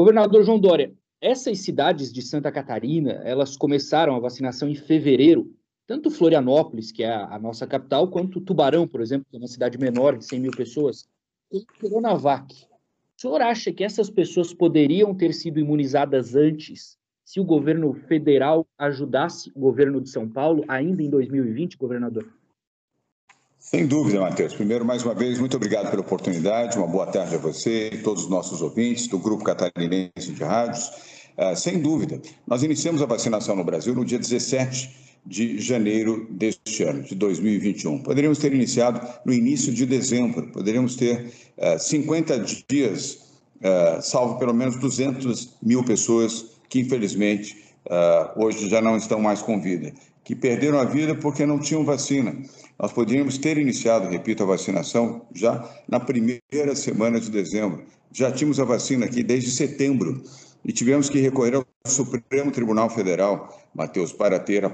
Governador João Dória, essas cidades de Santa Catarina, elas começaram a vacinação em fevereiro, tanto Florianópolis, que é a, nossa capital, quanto Tubarão, por exemplo, que é uma cidade menor de 100 mil pessoas, com Coronavac. O senhor acha que essas pessoas poderiam ter sido imunizadas antes se o governo federal ajudasse o governo de São Paulo ainda em 2020, governador? Sem dúvida, Matheus. Primeiro, mais uma vez, muito obrigado pela oportunidade. Uma boa tarde a você e todos os nossos ouvintes do Grupo Catarinense de Rádios. Uh, sem dúvida, nós iniciamos a vacinação no Brasil no dia 17 de janeiro deste ano, de 2021. Poderíamos ter iniciado no início de dezembro, poderíamos ter uh, 50 dias, uh, salvo pelo menos 200 mil pessoas que, infelizmente, hoje já não estão mais com vida, que perderam a vida porque não tinham vacina. Nós poderíamos ter iniciado, repito, a vacinação já na primeira semana de dezembro. Já tínhamos a vacina aqui desde setembro e tivemos que recorrer ao Supremo Tribunal Federal, Matheus, para ter uh,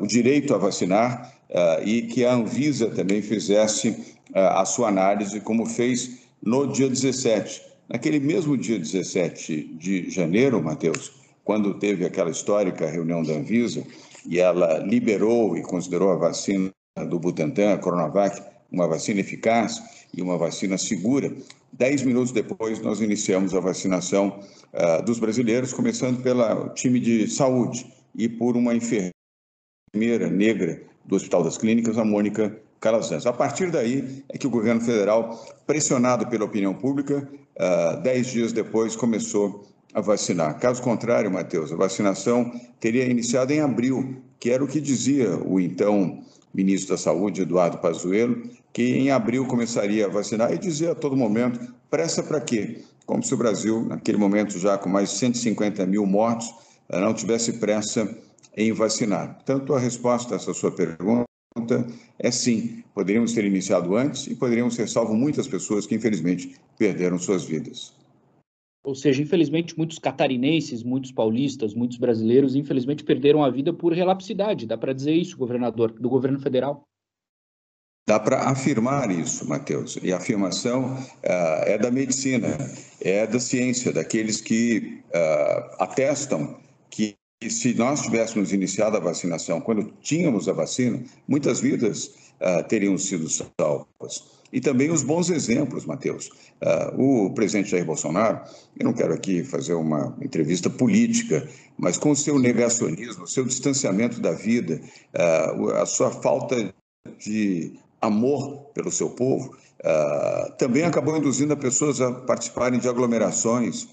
o direito a vacinar uh, e que a Anvisa também fizesse uh, a sua análise, como fez no dia 17. Naquele mesmo dia 17 de janeiro, Matheus, quando teve aquela histórica reunião da Anvisa e ela liberou e considerou a vacina do Butantan, a Coronavac, uma vacina eficaz e uma vacina segura, dez minutos depois nós iniciamos a vacinação uh, dos brasileiros, começando pelo time de saúde e por uma enfermeira negra do Hospital das Clínicas, a Mônica Calazans. A partir daí é que o governo federal, pressionado pela opinião pública, uh, dez dias depois começou a vacinar. Caso contrário, Matheus, a vacinação teria iniciado em abril, que era o que dizia o então ministro da Saúde, Eduardo Pazuello, que em abril começaria a vacinar e dizia a todo momento, pressa para quê? Como se o Brasil, naquele momento já com mais de 150 mil mortos, eh, não tivesse pressa em vacinar. Tanto a resposta a essa sua pergunta é sim, poderíamos ter iniciado antes e poderíamos ter salvo muitas pessoas que infelizmente perderam suas vidas. Ou seja, infelizmente, muitos catarinenses, muitos paulistas, muitos brasileiros, infelizmente, perderam a vida por relapsidade. Dá para dizer isso, governador, do governo federal? Dá para afirmar isso, Matheus. E a afirmação uh, é da medicina, é da ciência, daqueles que uh, atestam que se nós tivéssemos iniciado a vacinação quando tínhamos a vacina, muitas vidas uh, teriam sido salvas e também os bons exemplos, Matheus. Uh, o presidente Jair Bolsonaro, eu não quero aqui fazer uma entrevista política, mas com o seu negacionismo, o seu distanciamento da vida, uh, a sua falta de amor pelo seu povo, uh, também acabou induzindo as pessoas a participarem de aglomerações,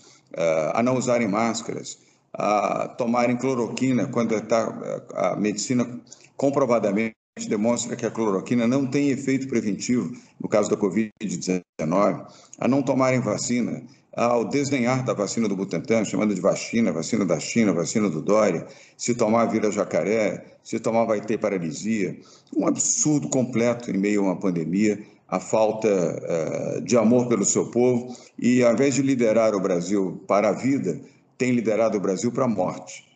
a não usarem máscaras, a tomarem cloroquina quando está a medicina comprovadamente demonstra que a cloroquina não tem efeito preventivo no caso da Covid-19, a não tomarem vacina, ao desdenhar da vacina do Butantan, chamando de vacina, vacina da China, vacina do Dória, se tomar vira jacaré, se tomar vai ter paralisia. Um absurdo completo em meio a uma pandemia, a falta uh, de amor pelo seu povo e, ao invés de liderar o Brasil para a vida, tem liderado o Brasil para a morte.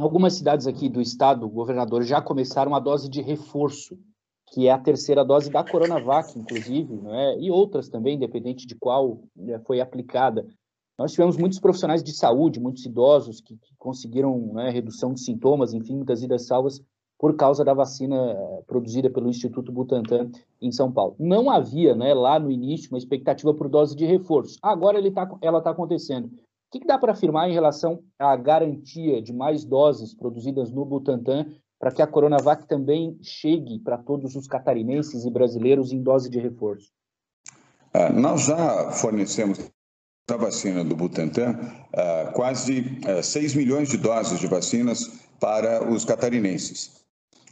Algumas cidades aqui do estado, governador, já começaram a dose de reforço, que é a terceira dose da Coronavac, inclusive, é? e outras também, independente de qual né, foi aplicada. Nós tivemos muitos profissionais de saúde, muitos idosos que, que conseguiram né, redução de sintomas, enfim, muitas vidas salvas por causa da vacina eh, produzida pelo Instituto Butantan em São Paulo. Não havia, né, lá no início, uma expectativa por dose de reforço. Agora tá, ela está acontecendo. O que, que dá para afirmar em relação à garantia de mais doses produzidas no Butantan para que a Coronavac também chegue para todos os catarinenses e brasileiros em dose de reforço? É, nós já fornecemos a vacina do Butantan uh, quase é, 6 milhões de doses de vacinas para os catarinenses.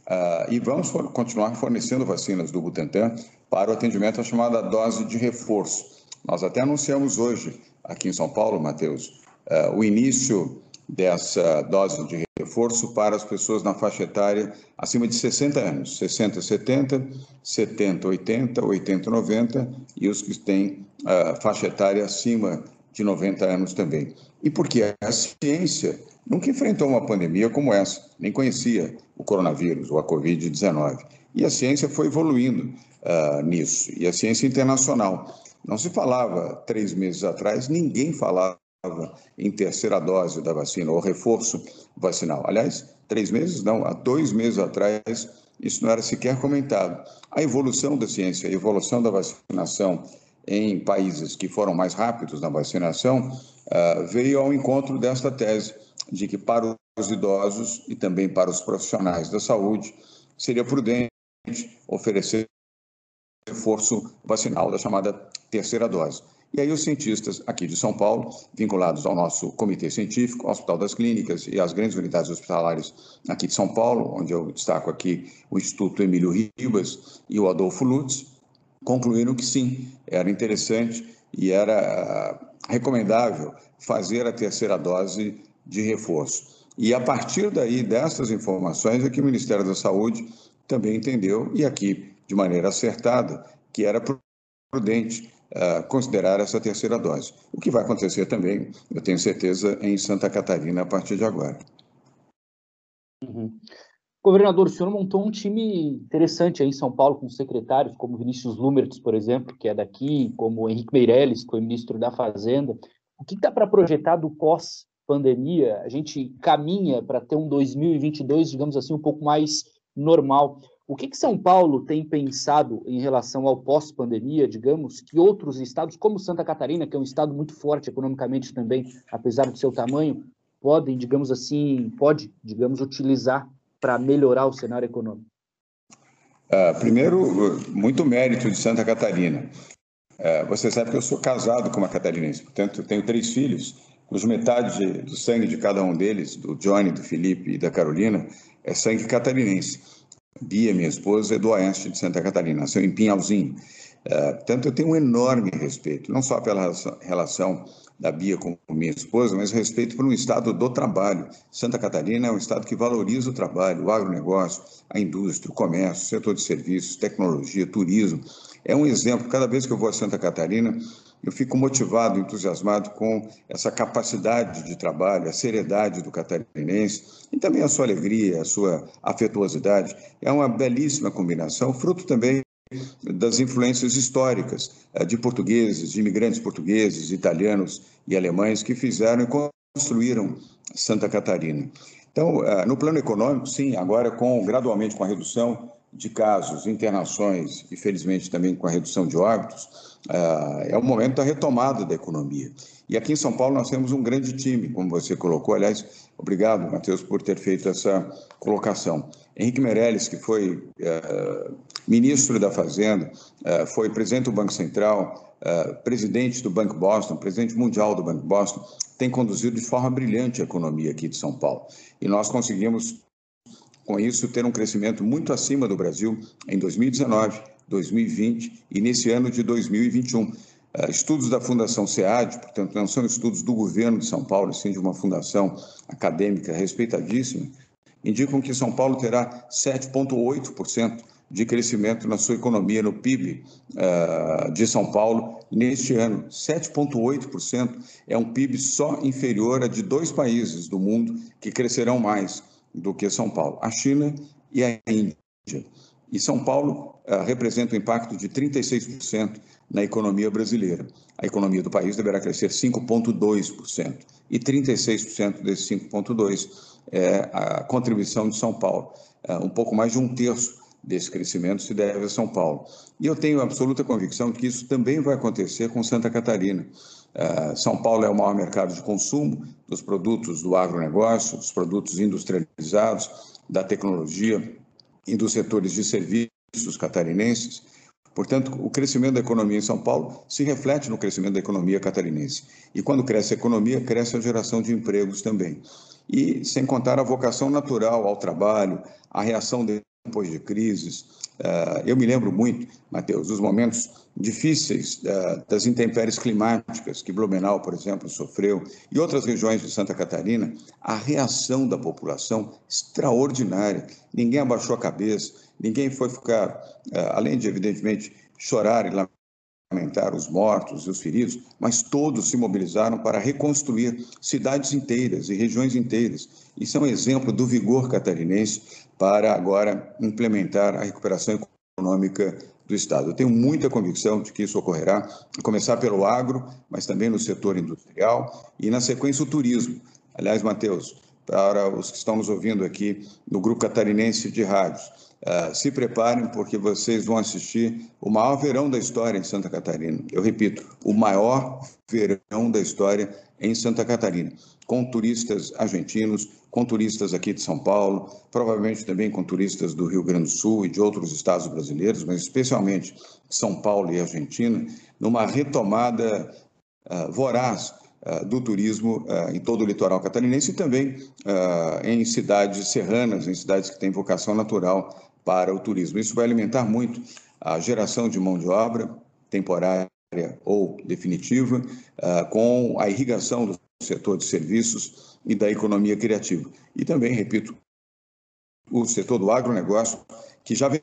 Uh, e vamos for continuar fornecendo vacinas do Butantan para o atendimento à chamada dose de reforço. Nós até anunciamos hoje aqui em São Paulo, Matheus, uh, o início dessa dose de reforço para as pessoas na faixa etária acima de 60 anos, 60, 70, 70, 80, 80, 90 e os que têm uh, faixa etária acima de 90 anos também. E porque a ciência nunca enfrentou uma pandemia como essa, nem conhecia o coronavírus ou a Covid-19. E a ciência foi evoluindo uh, nisso, e a ciência internacional. Não se falava três meses atrás, ninguém falava em terceira dose da vacina ou reforço vacinal. Aliás, três meses não, há dois meses atrás isso não era sequer comentado. A evolução da ciência, a evolução da vacinação em países que foram mais rápidos na vacinação uh, veio ao encontro desta tese de que para os idosos e também para os profissionais da saúde seria prudente oferecer reforço vacinal da chamada terceira dose. E aí os cientistas aqui de São Paulo, vinculados ao nosso comitê científico, ao Hospital das Clínicas e às grandes unidades hospitalares aqui de São Paulo, onde eu destaco aqui o Instituto Emílio Ribas e o Adolfo Lutz, concluíram que sim, era interessante e era recomendável fazer a terceira dose de reforço. E a partir daí, dessas informações, é que o Ministério da Saúde também entendeu, e aqui de maneira acertada, que era prudente uh, considerar essa terceira dose. O que vai acontecer também, eu tenho certeza, em Santa Catarina a partir de agora. Uhum. Governador, o senhor montou um time interessante aí em São Paulo, com secretários como Vinícius Lumertz, por exemplo, que é daqui, como Henrique Meirelles, que foi ministro da Fazenda. O que está para projetar do pós-pandemia? A gente caminha para ter um 2022, digamos assim, um pouco mais normal. O que, que São Paulo tem pensado em relação ao pós-pandemia, digamos, que outros estados, como Santa Catarina, que é um estado muito forte economicamente também, apesar do seu tamanho, podem, digamos assim, pode, digamos, utilizar para melhorar o cenário econômico? Uh, primeiro, muito mérito de Santa Catarina. Uh, você sabe que eu sou casado com uma catarinense, portanto, tenho três filhos, cuja metade do sangue de cada um deles, do Johnny, do Felipe e da Carolina, é sangue catarinense. Bia, minha esposa, é do oeste de Santa Catarina, nasceu em Pinhalzinho. Uh, portanto, eu tenho um enorme respeito, não só pela relação da Bia com minha esposa, mas respeito por um estado do trabalho. Santa Catarina é um estado que valoriza o trabalho, o agronegócio, a indústria, o comércio, o setor de serviços, tecnologia, turismo. É um exemplo. Cada vez que eu vou a Santa Catarina, eu fico motivado, entusiasmado com essa capacidade de trabalho, a seriedade do catarinense e também a sua alegria, a sua afetuosidade. É uma belíssima combinação, fruto também das influências históricas eh, de portugueses, de imigrantes portugueses, italianos e alemães que fizeram e construíram Santa Catarina. Então, eh, no plano econômico, sim, agora com gradualmente com a redução de casos, internações e felizmente também com a redução de óbitos, é o momento da retomada da economia. E aqui em São Paulo nós temos um grande time, como você colocou. Aliás, obrigado, Matheus, por ter feito essa colocação. Henrique Meirelles, que foi uh, ministro da Fazenda, uh, foi presidente do Banco Central, uh, presidente do Banco Boston, presidente mundial do Banco Boston, tem conduzido de forma brilhante a economia aqui de São Paulo. E nós conseguimos, com isso, ter um crescimento muito acima do Brasil em 2019 2020 e nesse ano de 2021. Ah, estudos da Fundação SEAD, portanto, não são estudos do governo de São Paulo, sim de uma fundação acadêmica respeitadíssima, indicam que São Paulo terá 7,8% de crescimento na sua economia, no PIB uh, de São Paulo neste ano. 7,8% é um PIB só inferior a de dois países do mundo que crescerão mais do que São Paulo: a China e a Índia. E São Paulo uh, representa um impacto de 36% na economia brasileira. A economia do país deverá crescer 5,2%. E 36% desse 5,2% é a contribuição de São Paulo. Uh, um pouco mais de um terço desse crescimento se deve a São Paulo. E eu tenho absoluta convicção que isso também vai acontecer com Santa Catarina. Uh, São Paulo é o maior mercado de consumo dos produtos do agronegócio, dos produtos industrializados, da tecnologia, e dos setores de serviços catarinenses. Portanto, o crescimento da economia em São Paulo se reflete no crescimento da economia catarinense. E quando cresce a economia, cresce a geração de empregos também. E sem contar a vocação natural ao trabalho, a reação depois de crises. Uh, eu me lembro muito, Matheus, dos momentos difíceis uh, das intempéries climáticas que Blumenau, por exemplo, sofreu e outras regiões de Santa Catarina. A reação da população extraordinária. Ninguém abaixou a cabeça, ninguém foi ficar, uh, além de, evidentemente, chorar e lamentar os mortos e os feridos, mas todos se mobilizaram para reconstruir cidades inteiras e regiões inteiras. Isso é um exemplo do vigor catarinense para agora implementar a recuperação econômica do Estado. Eu tenho muita convicção de que isso ocorrerá, começar pelo agro, mas também no setor industrial e, na sequência, o turismo. Aliás, Matheus, para os que estão nos ouvindo aqui no Grupo Catarinense de Rádios, uh, se preparem porque vocês vão assistir o maior verão da história em Santa Catarina. Eu repito, o maior verão da história em Santa Catarina, com turistas argentinos, com turistas aqui de São Paulo, provavelmente também com turistas do Rio Grande do Sul e de outros estados brasileiros, mas especialmente São Paulo e Argentina, numa retomada uh, voraz uh, do turismo em todo o litoral catarinense e também em cidades serranas, em cidades que têm vocação natural para o turismo. Isso vai alimentar muito a geração de mão de obra temporária ou definitiva, com a irrigação do setor de serviços e da economia criativa. E também, repito, o setor do agronegócio, que já vem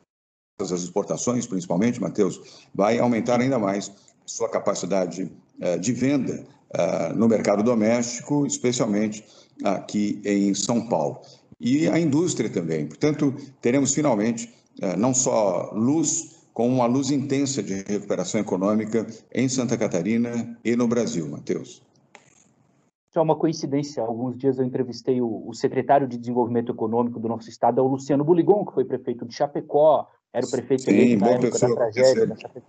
as exportações, principalmente, Matheus, vai aumentar ainda mais sua capacidade uh, de venda uh, no mercado doméstico, especialmente aqui em São Paulo. E a indústria também. Portanto, teremos finalmente uh, não só luz, como uma luz intensa de recuperação econômica em Santa Catarina e no Brasil, Matheus é uma coincidência. Alguns dias eu entrevistei o, o, secretário de Desenvolvimento Econômico do nosso estado, é o Luciano Buligon, que foi prefeito de Chapecó, era o prefeito Sim, na época pessoa, da tragédia da Chapecó.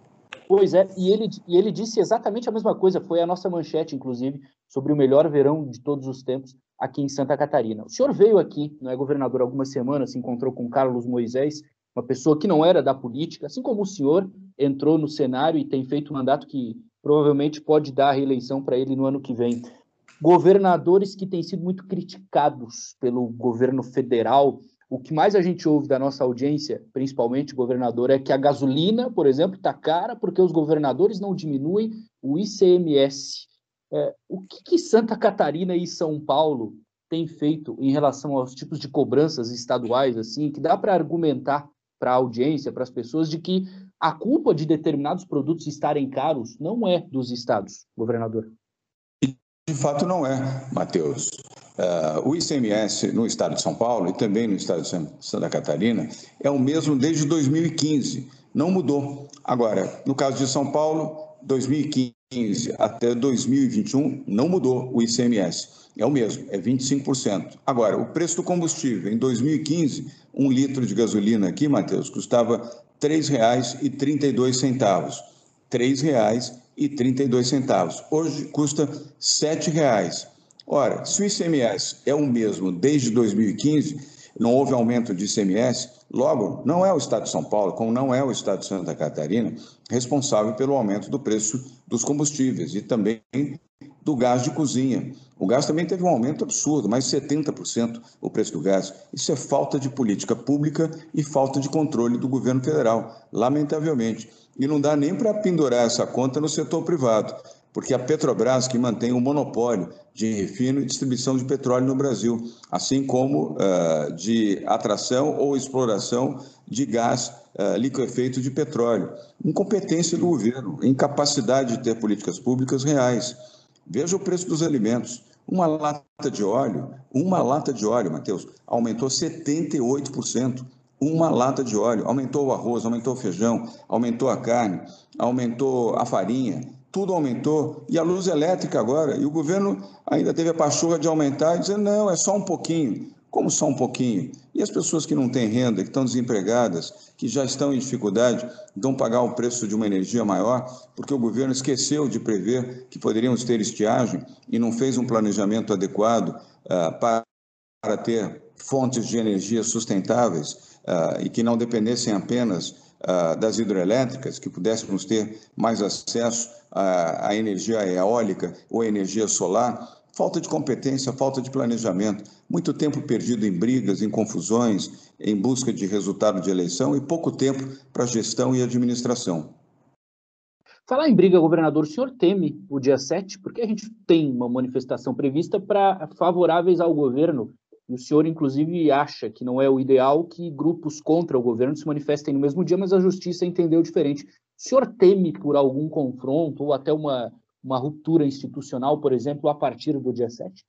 Pois é, e ele, e ele disse exatamente a mesma coisa, foi a nossa manchete, inclusive, sobre o melhor verão de todos os tempos aqui em Santa Catarina. O senhor veio aqui, não é governador, algumas semanas, se encontrou com Carlos Moisés, uma pessoa que não era da política, assim como o senhor entrou no cenário e tem feito um mandato que provavelmente pode dar a reeleição para ele no ano que vem governadores que têm sido muito criticados pelo governo federal. O que mais a gente ouve da nossa audiência, principalmente governador, é que a gasolina, por exemplo, está cara porque os governadores não diminuem o ICMS. É, o que, que Santa Catarina e São Paulo têm feito em relação aos tipos de cobranças estaduais, assim, que dá para argumentar para a audiência, para as pessoas, de que a culpa de determinados produtos estarem caros não é dos estados, governador? De fato, não é, Matheus. Uh, o ICMS no estado de São Paulo e também no estado de Santa Catarina é o mesmo desde 2015, não mudou. Agora, no caso de São Paulo, 2015 até 2021 não mudou o ICMS, é o mesmo, é 25%. Agora, o preço do combustível, em 2015, um litro de gasolina aqui, Matheus, custava R$ 3,32. R$ 3,32 e 32 centavos. Hoje custa R$ 7,00. Ora, se o ICMS é o mesmo desde 2015, não houve aumento de ICMS, logo, não é o Estado de São Paulo, como não é o Estado de Santa Catarina, responsável pelo aumento do preço dos combustíveis e também do gás de cozinha. O gás também teve um aumento absurdo, mais 70% o preço do gás. Isso é falta de política pública e falta de controle do governo federal, lamentavelmente. E não dá nem para pendurar essa conta no setor privado, porque a Petrobras que mantém o monopólio de refino e distribuição de petróleo no Brasil, assim como uh, de atração ou exploração de gás uh, liquefeito de petróleo. Incompetência do governo, incapacidade de ter políticas públicas reais. Veja o preço dos alimentos. Uma lata de óleo, uma lata de óleo, Matheus, aumentou 78% uma lata de óleo, aumentou o arroz, aumentou o feijão, aumentou a carne, aumentou a farinha, tudo aumentou. E a luz elétrica agora, e o governo ainda teve a pachorra de aumentar e dizer, não, é só um pouquinho. Como só um pouquinho? E as pessoas que não têm renda, que estão desempregadas, que já estão em dificuldade, vão pagar o preço de uma energia maior, porque o governo esqueceu de prever que poderíamos ter estiagem e não fez um planejamento adequado uh, para, ter fontes de energia sustentáveis uh, e que não dependessem apenas das hidrelétricas, que pudéssemos ter mais acesso à, à energia eólica ou energia solar, falta de competência, falta de planejamento, muito tempo perdido em brigas, em confusões, em busca de resultado de eleição e pouco tempo para gestão e administração. Falar em briga, governador, o senhor teme o dia 7? Porque a gente tem uma manifestação prevista para favoráveis ao governo e o senhor, inclusive, acha que não é o ideal que grupos contra o governo se manifestem no mesmo dia, mas a justiça entendeu diferente. O senhor teme por algum confronto ou até uma, uma ruptura institucional, por exemplo, a partir do dia 7?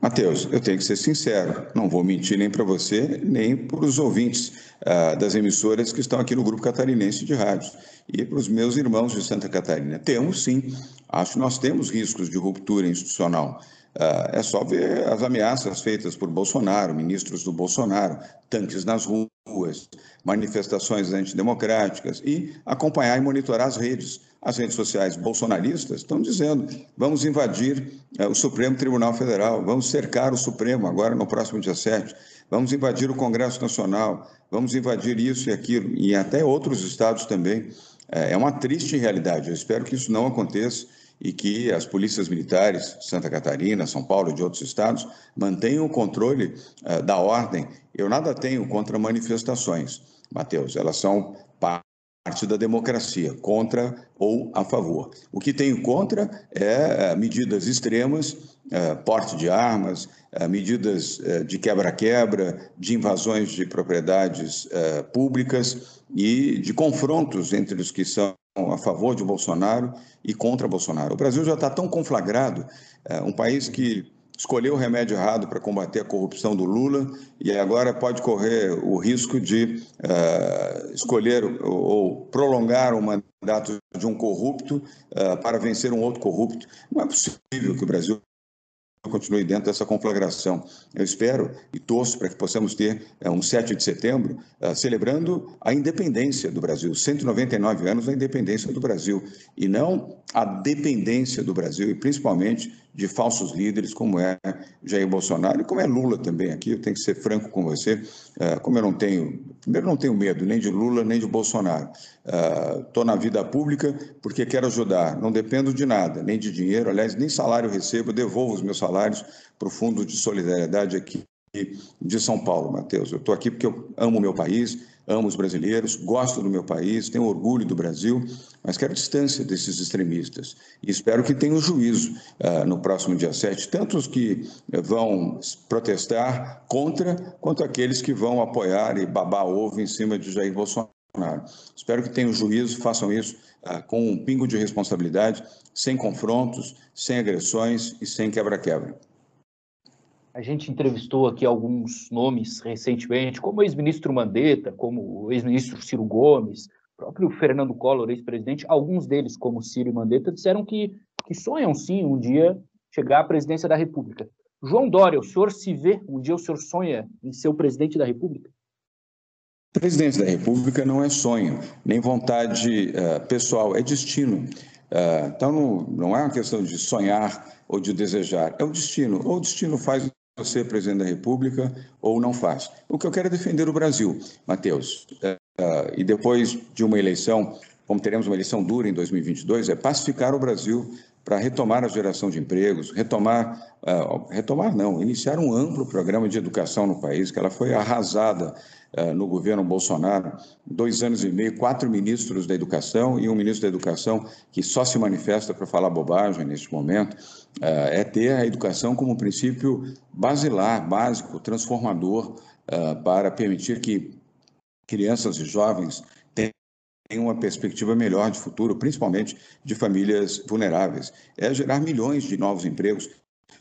Matheus, eu tenho que ser sincero, não vou mentir nem para você, nem para os ouvintes uh, das emissoras que estão aqui no Grupo Catarinense de Rádios e para os meus irmãos de Santa Catarina. Temos sim, acho que nós temos riscos de ruptura institucional. Uh, é só ver as ameaças feitas por Bolsonaro, ministros do Bolsonaro, tanques nas ruas, manifestações antidemocráticas e acompanhar e monitorar as redes as redes sociais bolsonaristas estão dizendo: vamos invadir é, o Supremo Tribunal Federal, vamos cercar o Supremo agora no próximo dia 7, vamos invadir o Congresso Nacional, vamos invadir isso e aquilo, e até outros estados também. É, é uma triste realidade. Eu espero que isso não aconteça e que as polícias militares, Santa Catarina, São Paulo e de outros estados, mantenham o controle uh, da ordem. Eu nada tenho contra manifestações, Matheus, elas são parte da democracia, contra ou a favor. O que tenho contra é, é medidas extremas, é, porte de armas, é, medidas de quebra-quebra, de invasões de propriedades públicas e de confrontos entre os que são a favor de Bolsonaro e contra Bolsonaro. O Brasil já está tão conflagrado, um país que escolheu o remédio errado para combater a corrupção do Lula e agora pode correr o risco de uh, escolher ou, prolongar o mandato de um corrupto uh, para vencer um outro corrupto. Não é possível que o Brasil continue dentro dessa conflagração. Eu espero e torço para que possamos ter é, um 7 de setembro uh, celebrando a independência do Brasil, 199 anos da independência do Brasil, e não a dependência do Brasil, e principalmente de falsos líderes como é Jair Bolsonaro e como é Lula também aqui. Eu tenho que ser franco com você, uh, como eu não tenho, primeiro não tenho medo nem de Lula nem de Bolsonaro. Estou uh, na vida pública porque quero ajudar, não dependo de nada, nem de dinheiro, aliás, nem salário recebo, devolvo os meus salários para o Fundo de Solidariedade aqui de São Paulo, Matheus. Eu estou aqui porque eu amo o meu país, amo os brasileiros, gosto do meu país, tenho orgulho do Brasil, mas quero distância desses extremistas. E espero que tenham juízo uh, no próximo dia 7, tanto os que vão protestar contra, quanto aqueles que vão apoiar e babar ovo em cima de Jair Bolsonaro. Espero que tenham juízo, façam isso uh, com um pingo de responsabilidade, sem confrontos, sem agressões e sem quebra-quebra. A gente entrevistou aqui alguns nomes recentemente, como o ex-ministro Mandetta, como o ex-ministro Ciro Gomes, próprio Fernando Collor, ex-presidente, alguns deles, como Ciro e Mandetta, disseram que, que sonham sim um dia chegar à presidência da República. João Dória, o senhor se vê, um dia o senhor sonha em ser o presidente da República? Presidente da República não é sonho, nem vontade uh, pessoal, é destino. Uh, então, não, não é uma questão de sonhar ou de desejar, é o destino. Ou o destino faz ser presidente da República ou não faz. O que eu quero é defender o Brasil, Matheus. Uh, e depois de uma eleição, como teremos uma eleição dura em 2022, é pacificar o Brasil para retomar a geração de empregos, retomar, uh, retomar não, iniciar um amplo programa de educação no país, que ela foi arrasada no governo Bolsonaro, dois anos e meio, quatro ministros da educação e um ministro da educação que só se manifesta para falar bobagem neste momento, uh, é ter a educação como um princípio basilar, básico, transformador, para permitir que crianças e jovens tem uma perspectiva melhor de futuro, principalmente de famílias vulneráveis. É gerar milhões de novos empregos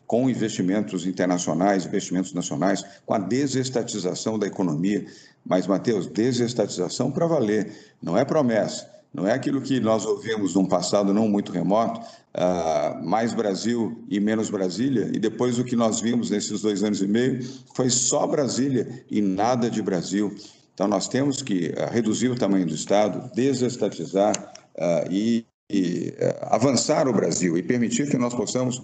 com investimentos internacionais, investimentos nacionais, com a desestatização da economia. Mas, Matheus, desestatização para valer, não é promessa, não é aquilo que nós ouvimos num passado não muito remoto, uh, mais Brasil e menos Brasília, e depois o que nós vimos nesses dois anos e meio foi só Brasília e nada de Brasil. Então, nós temos que uh, reduzir o tamanho do Estado, desestatizar uh, e, e uh, avançar o Brasil e permitir que nós possamos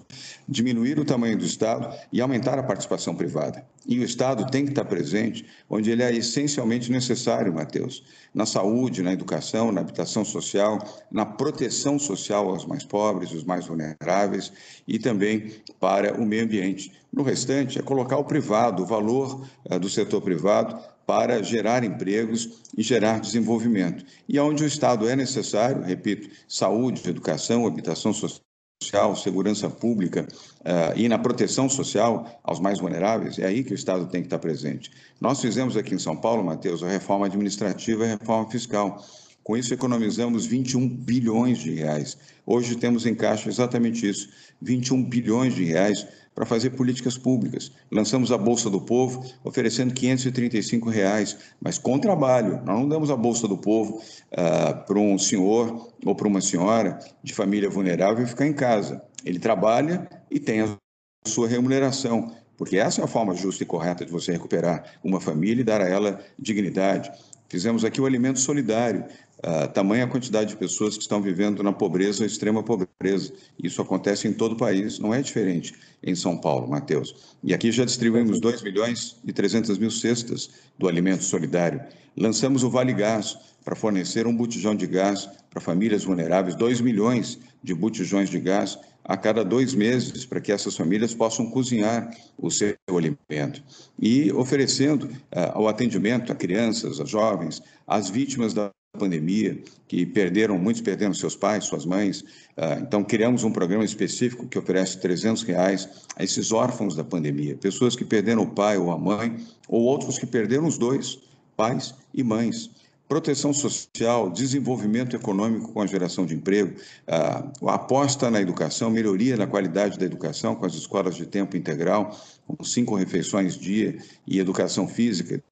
diminuir o tamanho do Estado e aumentar a participação privada. E o Estado tem que estar presente onde ele é essencialmente necessário, Matheus, na saúde, na educação, na habitação social, na proteção social aos mais pobres, os mais vulneráveis e também para o meio ambiente. No restante, é colocar o privado, o valor do setor privado para gerar empregos e gerar desenvolvimento. E onde o Estado é necessário, repito, saúde, educação, habitação social, segurança pública uh, e na proteção social aos mais vulneráveis, é aí que o Estado tem que estar presente. Nós fizemos aqui em São Paulo, Matheus, a reforma administrativa e a reforma fiscal, Com isso, economizamos 21 bilhões de reais. Hoje temos em caixa exatamente isso, 21 bilhões de reais para fazer políticas públicas. Lançamos a Bolsa do Povo, oferecendo 535 reais, mas com trabalho. Nós não damos a Bolsa do Povo uh, para um senhor ou para uma senhora de família vulnerável ficar em casa. Ele trabalha e tem a sua remuneração, porque essa é a forma justa e correta de você recuperar uma família e dar a ela dignidade. Fizemos aqui o alimento solidário, a tamanha quantidade de pessoas que estão vivendo na pobreza, extrema pobreza. Isso acontece em todo o país, não é diferente em São Paulo, Matheus. E aqui já distribuímos 2 milhões e 300 mil cestas do alimento solidário. Lançamos o Vale Gás para fornecer um botijão de gás para famílias vulneráveis, 2 milhões de botijões de gás a cada dois meses para que essas famílias possam cozinhar o seu alimento e oferecendo uh, o atendimento a crianças, a jovens, às vítimas da pandemia, que perderam, muitos perderam seus pais, suas mães. Uh, então, criamos um programa específico que oferece 300 reais a esses órfãos da pandemia, pessoas que perderam o pai ou a mãe, ou outros que perderam os dois, pais e mães. Proteção social, desenvolvimento econômico com a geração de emprego, a aposta na educação, melhoria na qualidade da educação com as escolas de tempo integral, com cinco refeições dia e educação física,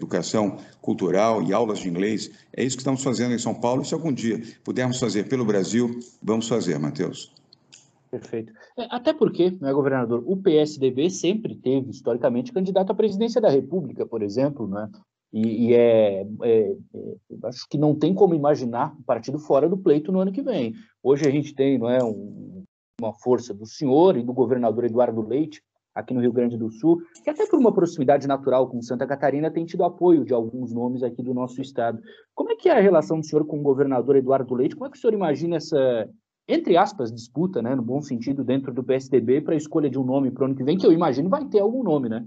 educação cultural e aulas de inglês. É isso que estamos fazendo em São Paulo. E se algum dia pudermos fazer pelo Brasil, vamos fazer, Matheus. Perfeito. É, até porque, né, governador, o PSDB sempre teve, historicamente, candidato à presidência da República, por exemplo, né? E, e é, é, é, acho que não tem como imaginar o partido fora do pleito no ano que vem. Hoje a gente tem não é, um, uma força do senhor e do governador Eduardo Leite, aqui no Rio Grande do Sul, que até por uma proximidade natural com Santa Catarina tem tido apoio de alguns nomes aqui do nosso estado. Como é que é a relação do senhor com o governador Eduardo Leite? Como é que o senhor imagina essa, entre aspas, disputa, né, no bom sentido, dentro do PSDB para a escolha de um nome para o ano que vem, que eu imagino vai ter algum nome, né?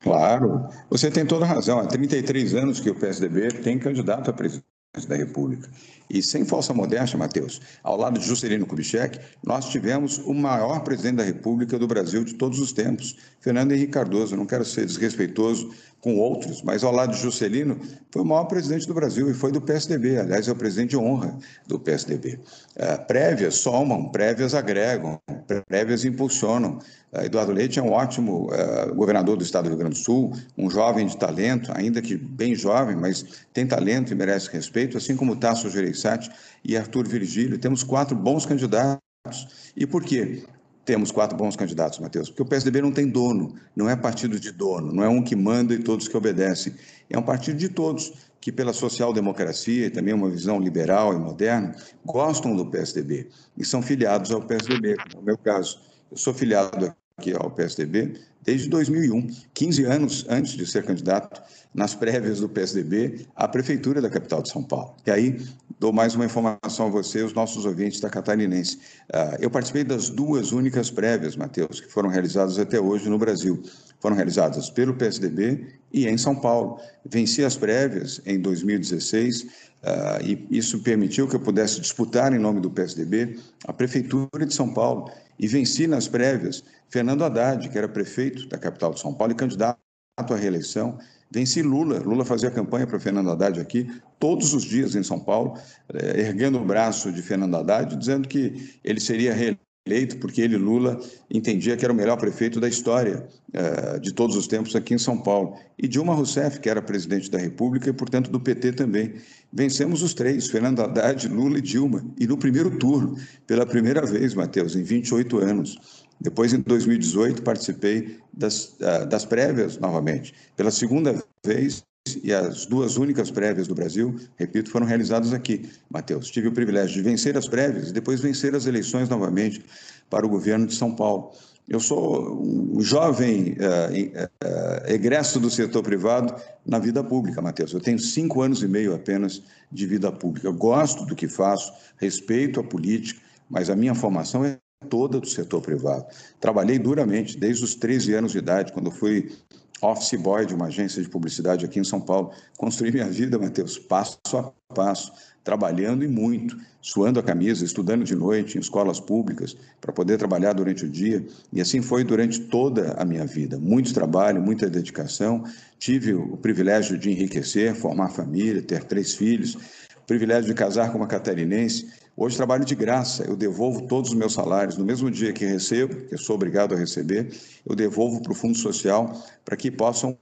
Claro, você tem toda razão. Há 33 anos que o PSDB tem candidato a presidente da República. E sem falsa modéstia, Matheus, ao lado de Juscelino Kubitschek, nós tivemos o maior presidente da República do Brasil de todos os tempos, Fernando Henrique Cardoso. Não quero ser desrespeitoso com outros, mas ao lado de Juscelino, foi o maior presidente do Brasil e foi do PSDB. Aliás, é o presidente de honra do PSDB. É, prévias somam, prévias agregam, prévias impulsionam. É, Eduardo Leite é um ótimo é, governador do estado do Rio Grande do Sul, um jovem de talento, ainda que bem jovem, mas tem talento e merece respeito, assim como Tasso Gereissati e Arthur Virgílio. Temos quatro bons candidatos. E por quê? Temos quatro bons candidatos, Matheus, porque o PSDB não tem dono, não é partido de dono, não é um que manda e todos que obedecem. É um partido de todos que, pela social-democracia e também uma visão liberal e moderna, gostam do PSDB e são filiados ao PSDB, como é o meu caso. Eu sou filiado aqui ao PSDB desde 2001, 15 anos antes de ser candidato nas prévias do PSDB à Prefeitura da capital de São Paulo. E aí dou mais uma informação a você, os nossos ouvintes da Catarinense. Uh, eu participei das duas únicas prévias, Matheus, que foram realizadas até hoje no Brasil. Foram realizadas pelo PSDB e em São Paulo. Venci as prévias em 2016 uh, ah, e isso permitiu que eu pudesse disputar em nome do PSDB a Prefeitura de São Paulo e venci nas prévias Fernando Haddad, que era prefeito da capital de São Paulo e candidato à reeleição. Venci Lula. Lula fazia campanha para Fernando Haddad aqui todos os dias em São Paulo, eh, erguendo o braço de Fernando Haddad, dizendo que ele seria reeleito porque ele, Lula, entendia que era o melhor prefeito da história eh, de todos os tempos aqui em São Paulo. E Dilma Rousseff, que era presidente da República e, portanto, do PT também. Vencemos os três, Fernando Haddad, Lula e Dilma. E no primeiro turno, pela primeira vez, Matheus, em 28 anos. Depois, em 2018, participei das, ah, das prévias novamente. Pela segunda vez, e as duas únicas prévias do Brasil, repito, foram realizadas aqui, Matheus. Tive o privilégio de vencer as prévias e depois vencer as eleições novamente para o governo de São Paulo. Eu sou um jovem uh, uh, egresso do setor privado na vida pública, Matheus. Eu tenho cinco anos e meio apenas de vida pública. Eu gosto do que faço, respeito a política, mas a minha formação é toda do setor privado. Trabalhei duramente, desde os 13 anos de idade, quando fui office boy de uma agência de publicidade aqui em São Paulo. Construí minha vida, Matheus, passo a passo, trabalhando e muito, suando a camisa, estudando de noite em escolas públicas para poder trabalhar durante o dia. E assim foi durante toda a minha vida. Muito trabalho, muita dedicação. Tive o privilégio de enriquecer, formar família, ter três filhos privilégio de casar com uma catarinense. Hoje trabalho de graça, eu devolvo todos os meus salários. No mesmo dia que recebo, que eu sou obrigado a receber, eu devolvo para o Fundo Social para que possam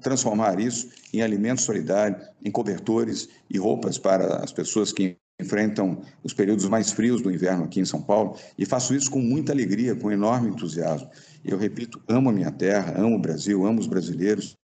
transformar isso em alimentos solidários, em cobertores e roupas para as pessoas que enfrentam os períodos mais frios do inverno aqui em São Paulo e faço isso com muita alegria, com enorme entusiasmo. Eu repito, amo a minha terra, amo o Brasil, amo os brasileiros.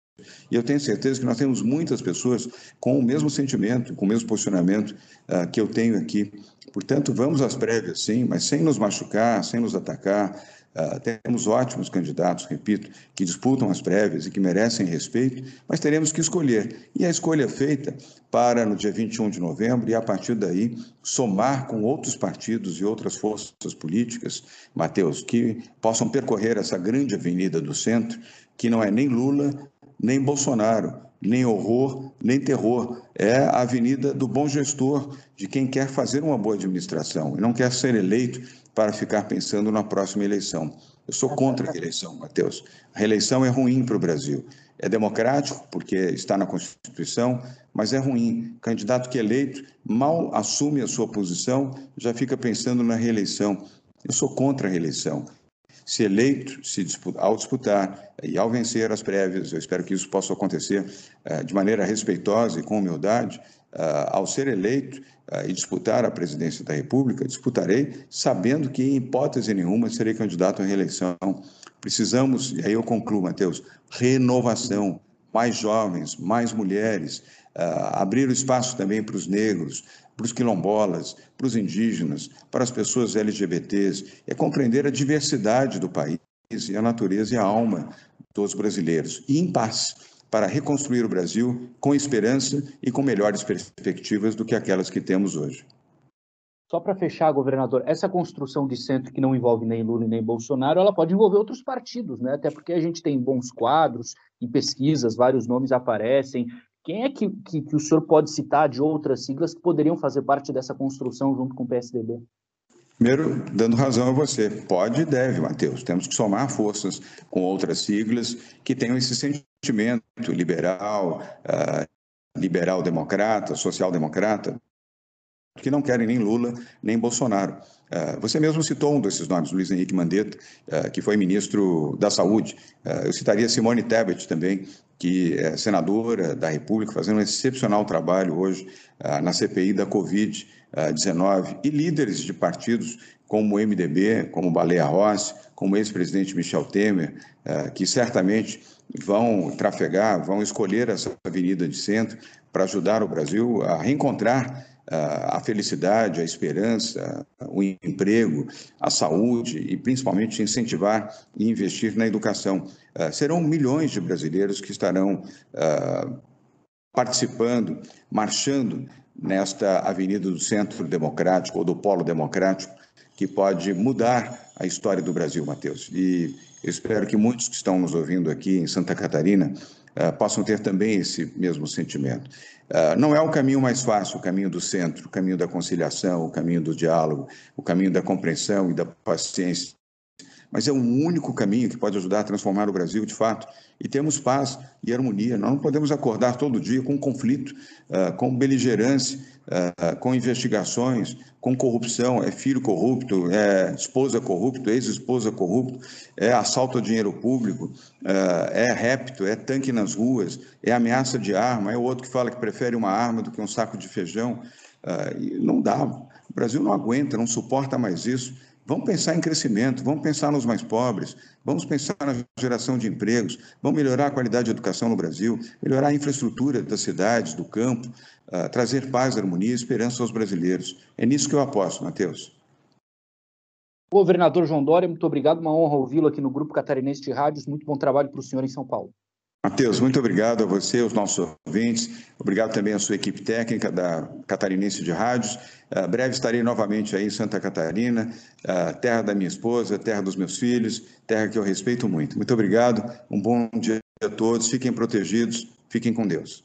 E eu tenho certeza que nós temos muitas pessoas com o mesmo sentimento, com o mesmo posicionamento uh, que eu tenho aqui. Portanto, vamos às prévias, sim, mas sem nos machucar, sem nos atacar, Uh, temos ótimos candidatos, repito, que disputam as prévias e que merecem respeito, mas teremos que escolher. E a escolha é feita para, no dia 21 de novembro, e a partir daí, somar com outros partidos e outras forças políticas, Mateus, que possam percorrer essa grande avenida do centro, que não é nem Lula, nem Bolsonaro, nem horror, nem terror. É a avenida do bom gestor, de quem quer fazer uma boa administração e não quer ser eleito para ficar pensando na próxima eleição. Eu sou contra a reeleição, Matheus. A reeleição é ruim para o Brasil. É democrático, porque está na Constituição, mas é ruim. Candidato que é eleito mal assume a sua posição, já fica pensando na reeleição. Eu sou contra a reeleição. Se eleito, se disputar, ao disputar e ao vencer as prévias, eu espero que isso possa acontecer uh, de maneira respeitosa e com humildade, ao ser eleito uh, e disputar a presidência da República, disputarei sabendo que, em hipótese nenhuma, serei candidato à reeleição. Precisamos, e aí eu concluo, Matheus, renovação, mais jovens, mais mulheres, abrir o espaço também para os negros, para os quilombolas, para os indígenas, para as pessoas LGBTs, é compreender a diversidade do país e a natureza e a alma dos brasileiros, e em paz, para reconstruir o Brasil com esperança e com melhores perspectivas do que aquelas que temos hoje. Só para fechar, governador, essa construção de centro que não envolve nem Lula nem Bolsonaro, ela pode envolver outros partidos, né? Até porque a gente tem bons quadros em pesquisas, vários nomes aparecem. Quem é que, que, que o senhor pode citar de outras siglas que poderiam fazer parte dessa construção junto com o PSDB? Primeiro, dando razão a você, pode e deve, Matheus. Temos que somar forças com outras siglas que tenham esse sentimento liberal, uh, liberal-democrata, social-democrata, que não querem nem Lula nem Bolsonaro. Uh, você mesmo citou um desses nomes, Luiz Henrique Mandetta, uh, que foi ministro da Saúde. eu citaria Simone Tebet também, que é senadora da República, fazendo um excepcional trabalho hoje ah, na CPI da Covid-19, e líderes de partidos como o MDB, como Baleia Rossi, como o ex-presidente Michel Temer, ah, que certamente vão trafegar, vão escolher essa avenida de centro para ajudar o Brasil a reencontrar a felicidade, a esperança, o emprego, a saúde e principalmente incentivar e investir na educação. Ah, serão milhões de brasileiros que estarão ah, participando, marchando nesta avenida do Centro Democrático ou do Polo Democrático, que pode mudar a história do Brasil, Matheus. E espero que muitos que estão nos ouvindo aqui em Santa Catarina uh, possam ter também esse mesmo sentimento. Uh, não é o caminho mais fácil, o caminho do centro, o caminho da conciliação, o caminho do diálogo, o caminho da compreensão e da paciência, mas é o único caminho que pode ajudar a transformar o Brasil de fato e temos paz e harmonia. Nós não podemos acordar todo dia com conflito, uh, com beligerância, uh, com investigações, com corrupção. É filho corrupto, é esposa corrupto, ex-esposa corrupto, é assalto a dinheiro público, uh, é repto, é tanque nas ruas, é ameaça de arma. É o outro que fala que prefere uma arma do que um saco de feijão. não dá. O Brasil não aguenta, não suporta mais isso. Vamos pensar em crescimento, vamos pensar nos mais pobres, vamos pensar na geração de empregos, vamos melhorar a qualidade de educação no Brasil, melhorar a infraestrutura das cidades, do campo, uh, trazer paz, harmonia e esperança aos brasileiros. É nisso que eu aposto, Matheus. Governador João Dória, muito obrigado, uma honra ouvi-lo aqui no Grupo Catarinense de Rádios. Muito bom trabalho para o senhor em São Paulo. Matheus, muito obrigado a você, aos nossos ouvintes. Obrigado também à sua equipe técnica da Catarinense de Rádios. Uh, breve estarei novamente aí em Santa Catarina, uh, terra da minha esposa, terra dos meus filhos, terra que eu respeito muito. Muito obrigado, um bom dia a todos, fiquem protegidos, fiquem com Deus.